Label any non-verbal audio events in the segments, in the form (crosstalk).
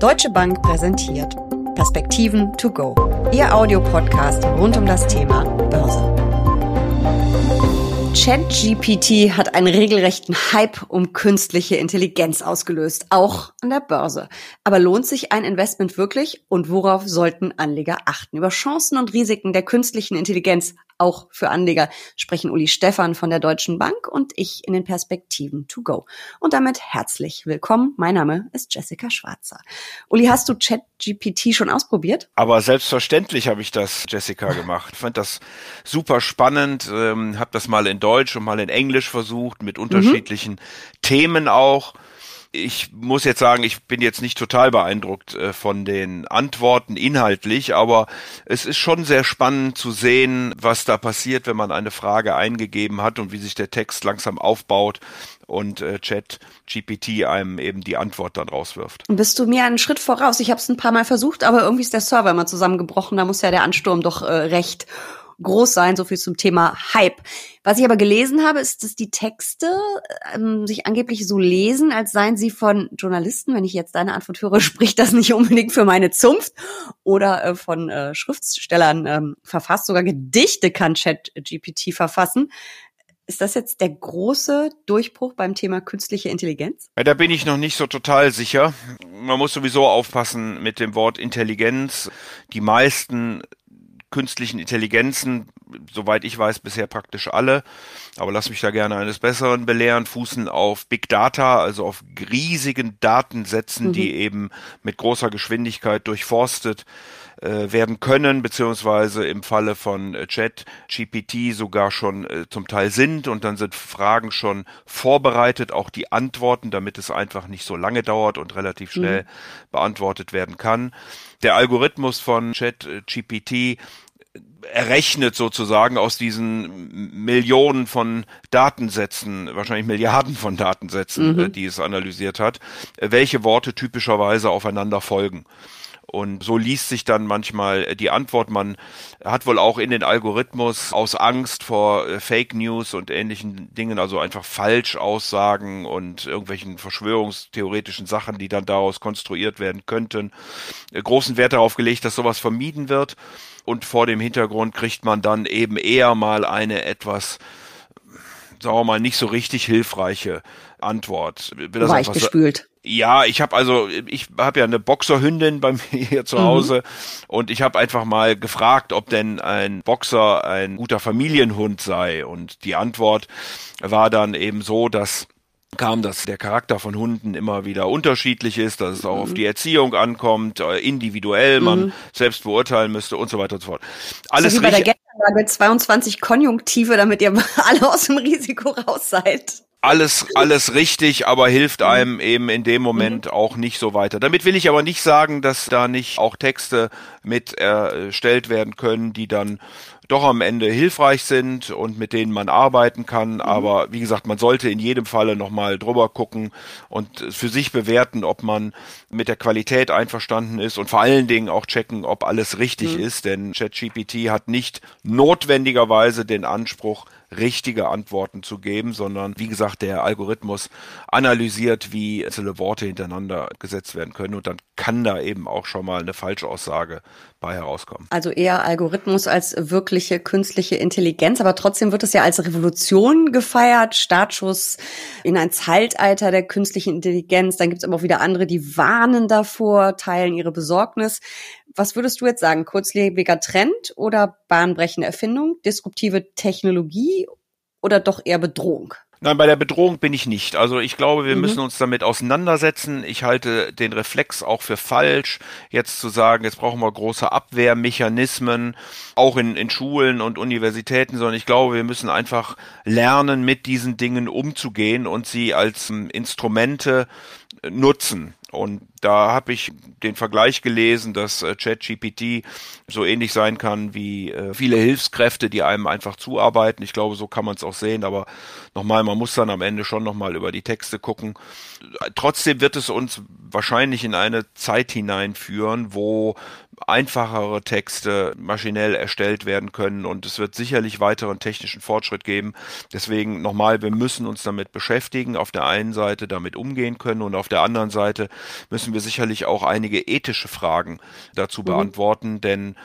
Deutsche Bank präsentiert Perspektiven to go. Ihr Audiopodcast rund um das Thema Börse. ChatGPT hat einen regelrechten Hype um künstliche Intelligenz ausgelöst, auch an der Börse. Aber lohnt sich ein Investment wirklich und worauf sollten Anleger achten? Über Chancen und Risiken der künstlichen Intelligenz auch für Anleger sprechen Uli Stefan von der Deutschen Bank und ich in den Perspektiven to go. Und damit herzlich willkommen. Mein Name ist Jessica Schwarzer. Uli, hast du ChatGPT schon ausprobiert? Aber selbstverständlich habe ich das, Jessica, gemacht. Ich fand das super spannend, ähm, habe das mal in Deutsch und mal in Englisch versucht, mit mhm. unterschiedlichen mhm. Themen auch ich muss jetzt sagen, ich bin jetzt nicht total beeindruckt äh, von den Antworten inhaltlich, aber es ist schon sehr spannend zu sehen, was da passiert, wenn man eine Frage eingegeben hat und wie sich der Text langsam aufbaut und äh, Chat GPT einem eben die Antwort dann rauswirft. Bist du mir einen Schritt voraus? Ich habe es ein paar Mal versucht, aber irgendwie ist der Server immer zusammengebrochen. Da muss ja der Ansturm doch äh, recht groß sein. So viel zum Thema Hype. Was ich aber gelesen habe, ist, dass die Texte ähm, sich angeblich so lesen, als seien sie von Journalisten. Wenn ich jetzt deine Antwort höre, (laughs) spricht das nicht unbedingt für meine Zunft. Oder äh, von äh, Schriftstellern ähm, verfasst. Sogar Gedichte kann ChatGPT verfassen. Ist das jetzt der große Durchbruch beim Thema künstliche Intelligenz? Ja, da bin ich noch nicht so total sicher. Man muss sowieso aufpassen mit dem Wort Intelligenz. Die meisten künstlichen Intelligenzen, soweit ich weiß, bisher praktisch alle, aber lass mich da gerne eines Besseren belehren, fußen auf Big Data, also auf riesigen Datensätzen, mhm. die eben mit großer Geschwindigkeit durchforstet äh, werden können, beziehungsweise im Falle von äh, Chat GPT sogar schon äh, zum Teil sind und dann sind Fragen schon vorbereitet, auch die Antworten, damit es einfach nicht so lange dauert und relativ schnell mhm. beantwortet werden kann. Der Algorithmus von Chat GPT errechnet sozusagen aus diesen Millionen von Datensätzen, wahrscheinlich Milliarden von Datensätzen, mhm. die es analysiert hat, welche Worte typischerweise aufeinander folgen. Und so liest sich dann manchmal die Antwort. Man hat wohl auch in den Algorithmus aus Angst vor äh, Fake News und ähnlichen Dingen, also einfach Falschaussagen und irgendwelchen verschwörungstheoretischen Sachen, die dann daraus konstruiert werden könnten, äh, großen Wert darauf gelegt, dass sowas vermieden wird. Und vor dem Hintergrund kriegt man dann eben eher mal eine etwas sagen wir mal, nicht so richtig hilfreiche Antwort. Weichgespült. Ja, ich habe also, ich habe ja eine Boxerhündin bei (laughs) mir hier zu mhm. Hause mhm. und ich habe einfach mal gefragt, ob denn ein Boxer ein guter Familienhund sei. Und die Antwort war dann eben so, dass kam, dass der Charakter von Hunden immer wieder unterschiedlich ist, dass es auch mhm. auf die Erziehung ankommt, äh, individuell man mhm. selbst beurteilen müsste und so weiter und so fort. Alles so wie bei der Geldanlage 22 Konjunktive, damit ihr (laughs) alle aus dem Risiko raus seid alles, alles richtig, aber hilft mhm. einem eben in dem Moment mhm. auch nicht so weiter. Damit will ich aber nicht sagen, dass da nicht auch Texte mit erstellt werden können, die dann doch am Ende hilfreich sind und mit denen man arbeiten kann. Mhm. Aber wie gesagt, man sollte in jedem Falle nochmal drüber gucken und für sich bewerten, ob man mit der Qualität einverstanden ist und vor allen Dingen auch checken, ob alles richtig mhm. ist. Denn ChatGPT hat nicht notwendigerweise den Anspruch, richtige Antworten zu geben, sondern wie gesagt, der Algorithmus analysiert, wie einzelne Worte hintereinander gesetzt werden können und dann kann da eben auch schon mal eine Falschaussage bei herauskommen. Also eher Algorithmus als wirkliche künstliche Intelligenz, aber trotzdem wird es ja als Revolution gefeiert, Startschuss in ein Zeitalter der künstlichen Intelligenz. Dann gibt es aber auch wieder andere, die warnen davor, teilen ihre Besorgnis. Was würdest du jetzt sagen? Kurzlebiger Trend oder bahnbrechende Erfindung, disruptive Technologie oder doch eher Bedrohung? Nein, bei der Bedrohung bin ich nicht. Also ich glaube, wir mhm. müssen uns damit auseinandersetzen. Ich halte den Reflex auch für falsch, jetzt zu sagen, jetzt brauchen wir große Abwehrmechanismen, auch in, in Schulen und Universitäten, sondern ich glaube, wir müssen einfach lernen, mit diesen Dingen umzugehen und sie als ähm, Instrumente nutzen. Und da habe ich den Vergleich gelesen, dass äh, ChatGPT so ähnlich sein kann wie äh, viele Hilfskräfte, die einem einfach zuarbeiten. Ich glaube, so kann man es auch sehen. Aber nochmal, man muss dann am Ende schon nochmal über die Texte gucken. Trotzdem wird es uns wahrscheinlich in eine Zeit hineinführen, wo einfachere Texte maschinell erstellt werden können und es wird sicherlich weiteren technischen Fortschritt geben. Deswegen nochmal, wir müssen uns damit beschäftigen, auf der einen Seite damit umgehen können und auf der anderen Seite müssen wir sicherlich auch einige ethische Fragen dazu mhm. beantworten, denn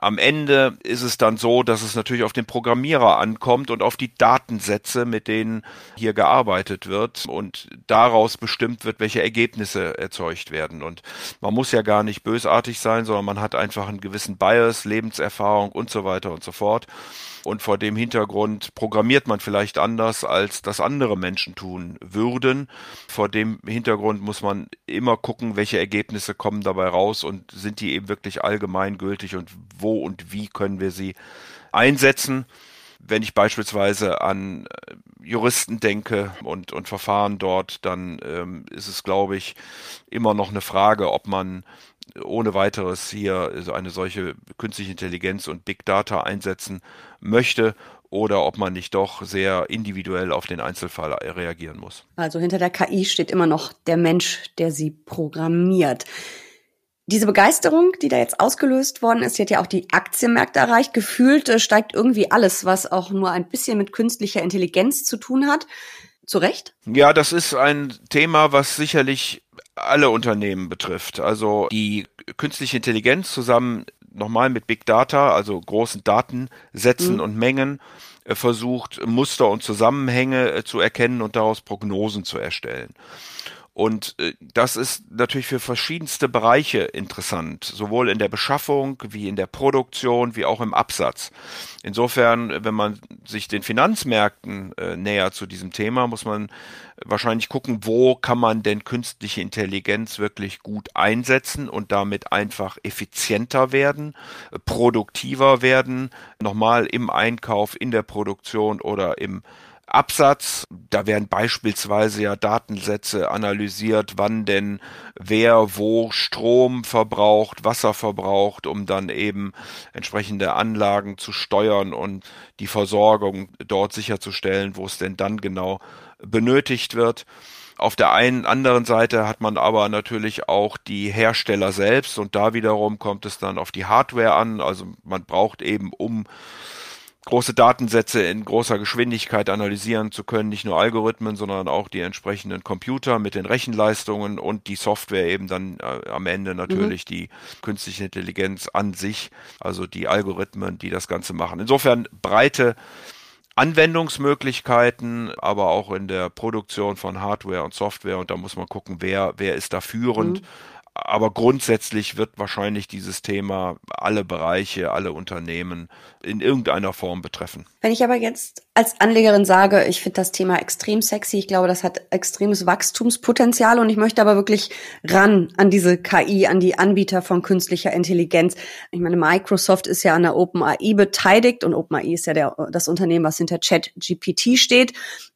am Ende ist es dann so, dass es natürlich auf den Programmierer ankommt und auf die Datensätze, mit denen hier gearbeitet wird und daraus bestimmt wird, welche Ergebnisse erzeugt werden. Und man muss ja gar nicht bösartig sein, sondern man hat einfach einen gewissen Bias, Lebenserfahrung und so weiter und so fort. Und vor dem Hintergrund programmiert man vielleicht anders, als das andere Menschen tun würden. Vor dem Hintergrund muss man immer gucken, welche Ergebnisse kommen dabei raus und sind die eben wirklich allgemeingültig und wo und wie können wir sie einsetzen. Wenn ich beispielsweise an äh, Juristen denke und, und Verfahren dort, dann ähm, ist es, glaube ich, immer noch eine Frage, ob man ohne weiteres hier eine solche künstliche Intelligenz und Big Data einsetzen möchte oder ob man nicht doch sehr individuell auf den Einzelfall reagieren muss. Also hinter der KI steht immer noch der Mensch, der sie programmiert. Diese Begeisterung, die da jetzt ausgelöst worden ist, die hat ja auch die Aktienmärkte erreicht. Gefühlt äh, steigt irgendwie alles, was auch nur ein bisschen mit künstlicher Intelligenz zu tun hat. Zu Recht? Ja, das ist ein Thema, was sicherlich alle Unternehmen betrifft. Also die künstliche Intelligenz zusammen nochmal mit Big Data, also großen Datensätzen mhm. und Mengen, äh, versucht, Muster und Zusammenhänge äh, zu erkennen und daraus Prognosen zu erstellen. Und äh, das ist natürlich für verschiedenste Bereiche interessant, sowohl in der Beschaffung wie in der Produktion wie auch im Absatz. Insofern, wenn man sich den Finanzmärkten äh, näher zu diesem Thema, muss man wahrscheinlich gucken, wo kann man denn künstliche Intelligenz wirklich gut einsetzen und damit einfach effizienter werden, produktiver werden, nochmal im Einkauf, in der Produktion oder im Absatz. Da werden beispielsweise ja Datensätze analysiert, wann denn wer wo Strom verbraucht, Wasser verbraucht, um dann eben entsprechende Anlagen zu steuern und die Versorgung dort sicherzustellen, wo es denn dann genau benötigt wird. Auf der einen anderen Seite hat man aber natürlich auch die Hersteller selbst und da wiederum kommt es dann auf die Hardware an. Also man braucht eben, um große Datensätze in großer Geschwindigkeit analysieren zu können, nicht nur Algorithmen, sondern auch die entsprechenden Computer mit den Rechenleistungen und die Software eben dann äh, am Ende natürlich mhm. die künstliche Intelligenz an sich, also die Algorithmen, die das Ganze machen. Insofern breite Anwendungsmöglichkeiten, aber auch in der Produktion von Hardware und Software und da muss man gucken, wer, wer ist da führend. Mhm aber grundsätzlich wird wahrscheinlich dieses Thema alle Bereiche, alle Unternehmen in irgendeiner Form betreffen. Wenn ich aber jetzt als Anlegerin sage, ich finde das Thema extrem sexy, ich glaube, das hat extremes Wachstumspotenzial und ich möchte aber wirklich ran an diese KI, an die Anbieter von künstlicher Intelligenz. Ich meine, Microsoft ist ja an der OpenAI beteiligt und OpenAI ist ja der, das Unternehmen, was hinter ChatGPT steht.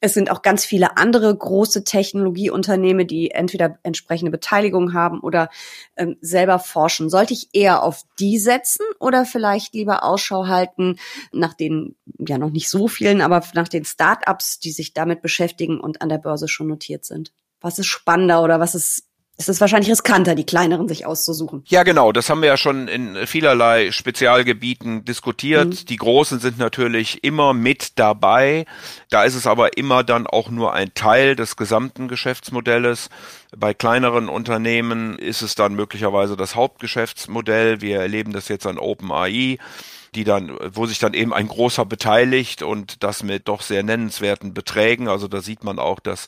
Es sind auch ganz viele andere große Technologieunternehmen, die entweder entsprechende Beteiligung haben oder ähm, selber forschen. Sollte ich eher auf die setzen oder vielleicht lieber Ausschau halten nach den, ja noch nicht so vielen, aber nach den Start-ups, die sich damit beschäftigen und an der Börse schon notiert sind? Was ist spannender oder was ist es ist wahrscheinlich riskanter, die kleineren sich auszusuchen. Ja, genau. Das haben wir ja schon in vielerlei Spezialgebieten diskutiert. Mhm. Die großen sind natürlich immer mit dabei. Da ist es aber immer dann auch nur ein Teil des gesamten Geschäftsmodells. Bei kleineren Unternehmen ist es dann möglicherweise das Hauptgeschäftsmodell. Wir erleben das jetzt an OpenAI die dann, wo sich dann eben ein großer beteiligt und das mit doch sehr nennenswerten Beträgen. Also da sieht man auch, dass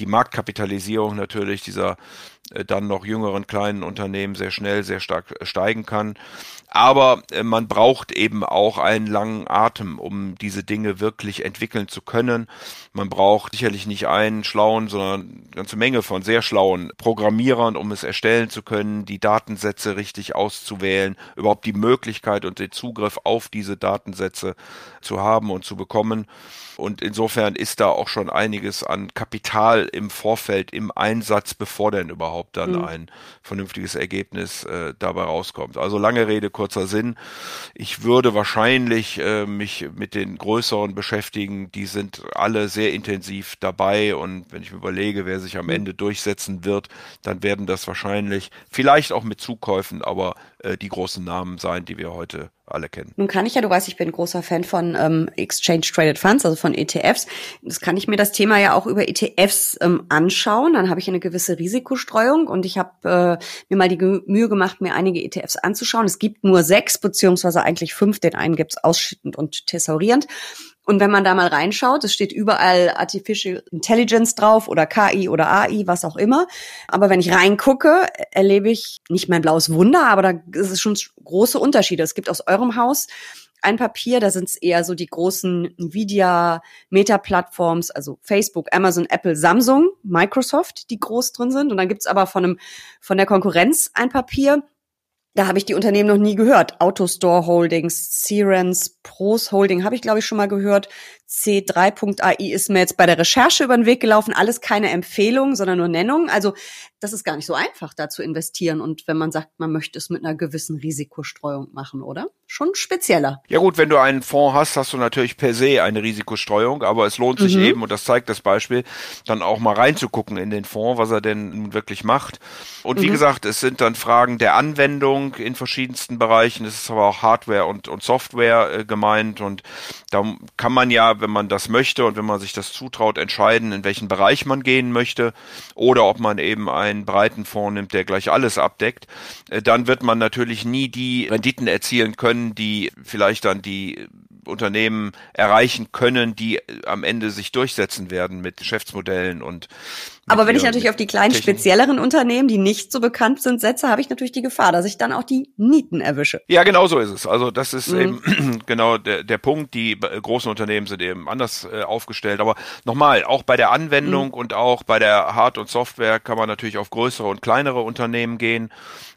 die Marktkapitalisierung natürlich dieser äh, dann noch jüngeren kleinen Unternehmen sehr schnell, sehr stark steigen kann. Aber äh, man braucht eben auch einen langen Atem, um diese Dinge wirklich entwickeln zu können. Man braucht sicherlich nicht einen schlauen, sondern eine ganze Menge von sehr schlauen Programmierern, um es erstellen zu können, die Datensätze richtig auszuwählen, überhaupt die Möglichkeit und den Zugriff auf diese Datensätze zu haben und zu bekommen. Und insofern ist da auch schon einiges an Kapital im Vorfeld im Einsatz, bevor denn überhaupt dann mhm. ein vernünftiges Ergebnis äh, dabei rauskommt. Also lange Rede, kurzer Sinn. Ich würde wahrscheinlich äh, mich mit den größeren beschäftigen. Die sind alle sehr intensiv dabei und wenn ich mir überlege, wer sich am mhm. Ende durchsetzen wird, dann werden das wahrscheinlich vielleicht auch mit Zukäufen, aber äh, die großen Namen sein, die wir heute alle kennen. Nun kann ich ja, du weißt, ich bin großer Fan von ähm, Exchange Traded Funds, also von ETFs. Das kann ich mir das Thema ja auch über ETFs ähm, anschauen. Dann habe ich eine gewisse Risikostreuung und ich habe äh, mir mal die Mühe gemacht, mir einige ETFs anzuschauen. Es gibt nur sechs beziehungsweise eigentlich fünf. Den einen gibt's ausschüttend und thesaurierend. Und wenn man da mal reinschaut, es steht überall Artificial Intelligence drauf oder KI oder AI, was auch immer. Aber wenn ich reingucke, erlebe ich nicht mein blaues Wunder, aber da ist es schon große Unterschiede. Es gibt aus eurem Haus ein Papier, da sind es eher so die großen Nvidia, Meta-Plattforms, also Facebook, Amazon, Apple, Samsung, Microsoft, die groß drin sind. Und dann gibt's aber von, einem, von der Konkurrenz ein Papier, da habe ich die Unternehmen noch nie gehört. Autostore Holdings, Cerence, Pros Holding habe ich, glaube ich, schon mal gehört. C3.ai ist mir jetzt bei der Recherche über den Weg gelaufen. Alles keine Empfehlung, sondern nur Nennung. Also das ist gar nicht so einfach, da zu investieren. Und wenn man sagt, man möchte es mit einer gewissen Risikostreuung machen, oder? Schon spezieller. Ja gut, wenn du einen Fonds hast, hast du natürlich per se eine Risikostreuung. Aber es lohnt sich mhm. eben, und das zeigt das Beispiel, dann auch mal reinzugucken in den Fonds, was er denn wirklich macht. Und wie mhm. gesagt, es sind dann Fragen der Anwendung in verschiedensten Bereichen. Es ist aber auch Hardware und, und Software äh, gemeint. Und da kann man ja, wenn man das möchte und wenn man sich das zutraut, entscheiden, in welchen Bereich man gehen möchte. Oder ob man eben einen breiten Fonds nimmt, der gleich alles abdeckt. Äh, dann wird man natürlich nie die Renditen erzielen können, die vielleicht dann die Unternehmen erreichen können, die am Ende sich durchsetzen werden mit Geschäftsmodellen und aber wenn ich natürlich auf die kleinen, Technik. spezielleren Unternehmen, die nicht so bekannt sind, setze, habe ich natürlich die Gefahr, dass ich dann auch die Nieten erwische. Ja, genau so ist es. Also das ist mhm. eben (clears throat) genau der, der Punkt. Die großen Unternehmen sind eben anders äh, aufgestellt. Aber nochmal, auch bei der Anwendung mhm. und auch bei der Hard- und Software kann man natürlich auf größere und kleinere Unternehmen gehen.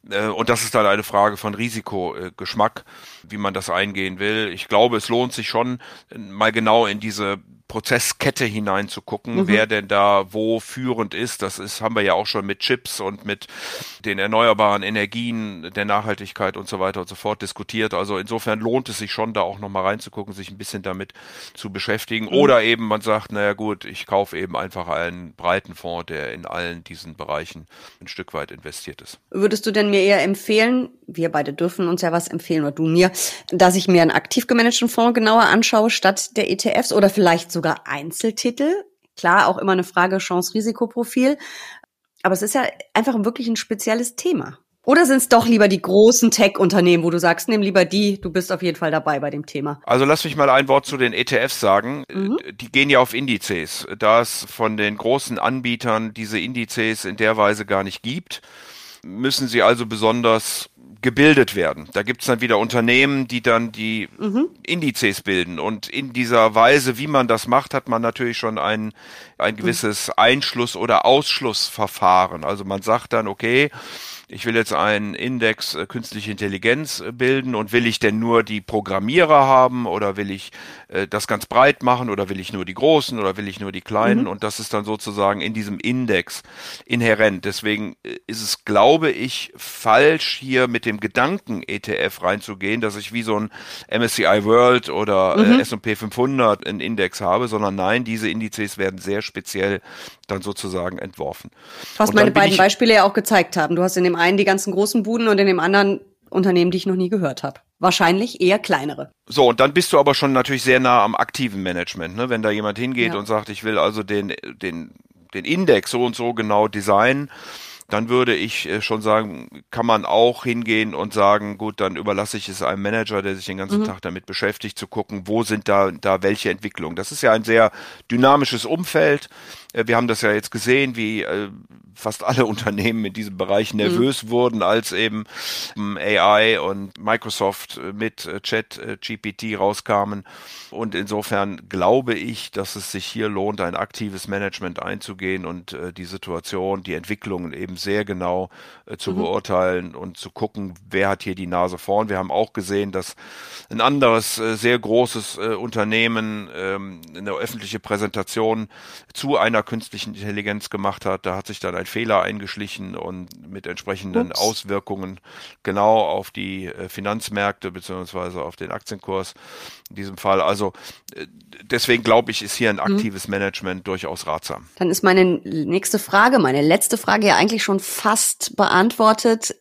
Äh, und das ist dann eine Frage von Risikogeschmack, wie man das eingehen will. Ich glaube, es lohnt sich schon, mal genau in diese Prozesskette hineinzugucken, mhm. wer denn da wo führend ist. Das ist, haben wir ja auch schon mit Chips und mit den erneuerbaren Energien, der Nachhaltigkeit und so weiter und so fort diskutiert. Also insofern lohnt es sich schon, da auch nochmal reinzugucken, sich ein bisschen damit zu beschäftigen. Mhm. Oder eben man sagt, naja gut, ich kaufe eben einfach einen breiten Fonds, der in allen diesen Bereichen ein Stück weit investiert ist. Würdest du denn mir eher empfehlen, wir beide dürfen uns ja was empfehlen oder du mir, dass ich mir einen aktiv gemanagten Fonds genauer anschaue statt der ETFs oder vielleicht so sogar Einzeltitel. Klar, auch immer eine Frage Chance-Risikoprofil. Aber es ist ja einfach wirklich ein spezielles Thema. Oder sind es doch lieber die großen Tech-Unternehmen, wo du sagst, nimm lieber die, du bist auf jeden Fall dabei bei dem Thema? Also lass mich mal ein Wort zu den ETFs sagen. Mhm. Die gehen ja auf Indizes. Da es von den großen Anbietern diese Indizes in der Weise gar nicht gibt, müssen sie also besonders gebildet werden. Da gibt es dann wieder Unternehmen, die dann die mhm. Indizes bilden. Und in dieser Weise, wie man das macht, hat man natürlich schon ein, ein gewisses Einschluss- oder Ausschlussverfahren. Also man sagt dann, okay, ich will jetzt einen Index äh, künstliche Intelligenz äh, bilden und will ich denn nur die Programmierer haben oder will ich äh, das ganz breit machen oder will ich nur die großen oder will ich nur die kleinen mhm. und das ist dann sozusagen in diesem Index inhärent. Deswegen äh, ist es, glaube ich, falsch hier mit dem Gedanken ETF reinzugehen, dass ich wie so ein MSCI World oder äh, mhm. S&P 500 einen Index habe, sondern nein, diese Indizes werden sehr speziell dann sozusagen entworfen. Hast meine beiden Beispiele ja auch gezeigt haben. Du hast in dem einen die ganzen großen Buden und in dem anderen Unternehmen, die ich noch nie gehört habe. Wahrscheinlich eher kleinere. So, und dann bist du aber schon natürlich sehr nah am aktiven Management, ne? Wenn da jemand hingeht ja. und sagt, ich will also den, den, den Index so und so genau designen, dann würde ich äh, schon sagen, kann man auch hingehen und sagen, gut, dann überlasse ich es einem Manager, der sich den ganzen mhm. Tag damit beschäftigt, zu gucken, wo sind da, da welche Entwicklungen. Das ist ja ein sehr dynamisches Umfeld. Äh, wir haben das ja jetzt gesehen, wie äh, fast alle (laughs) Unternehmen in diesem Bereich nervös mhm. wurden, als eben ähm, AI und Microsoft mit Chat GPT rauskamen. Und insofern glaube ich, dass es sich hier lohnt, ein aktives Management einzugehen und die Situation, die Entwicklungen eben sehr genau äh, zu mhm. beurteilen und zu gucken, wer hat hier die Nase vorn. Wir haben auch gesehen, dass ein anderes äh, sehr großes äh, Unternehmen ähm, eine öffentliche Präsentation zu einer künstlichen Intelligenz gemacht hat. Da hat sich dann ein Fehler eingeschlichen und mit entsprechenden Ups. Auswirkungen genau auf die äh, Finanzmärkte beziehungsweise auf den Aktienkurs in diesem Fall. Also äh, deswegen glaube ich, ist hier ein mhm. aktives mhm. Management durchaus ratsam. Dann ist meine nächste Frage, meine letzte Frage ja eigentlich schon fast beantwortet.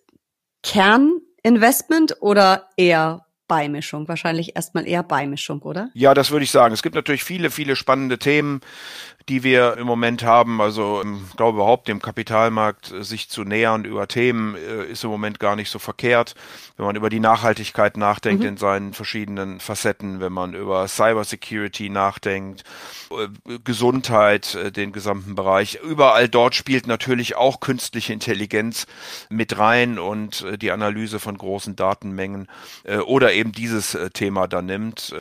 Kerninvestment oder eher Beimischung? Wahrscheinlich erstmal eher Beimischung, oder? Ja, das würde ich sagen. Es gibt natürlich viele, viele spannende Themen die wir im Moment haben. Also ich glaube überhaupt dem Kapitalmarkt äh, sich zu nähern über Themen äh, ist im Moment gar nicht so verkehrt. Wenn man über die Nachhaltigkeit nachdenkt mhm. in seinen verschiedenen Facetten, wenn man über Cybersecurity nachdenkt, äh, Gesundheit, den gesamten Bereich. Überall dort spielt natürlich auch künstliche Intelligenz mit rein und die Analyse von großen Datenmengen oder eben dieses Thema dann nimmt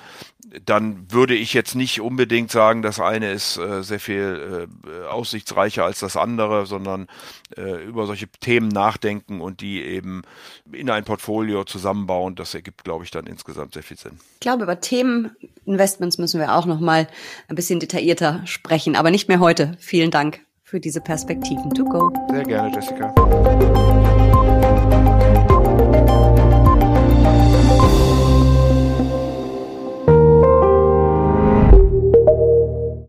dann würde ich jetzt nicht unbedingt sagen, das eine ist äh, sehr viel äh, aussichtsreicher als das andere, sondern äh, über solche Themen nachdenken und die eben in ein Portfolio zusammenbauen. Das ergibt, glaube ich, dann insgesamt sehr viel Sinn. Ich glaube, über Themeninvestments müssen wir auch noch mal ein bisschen detaillierter sprechen, aber nicht mehr heute. Vielen Dank für diese Perspektiven. To go. Sehr gerne, Jessica.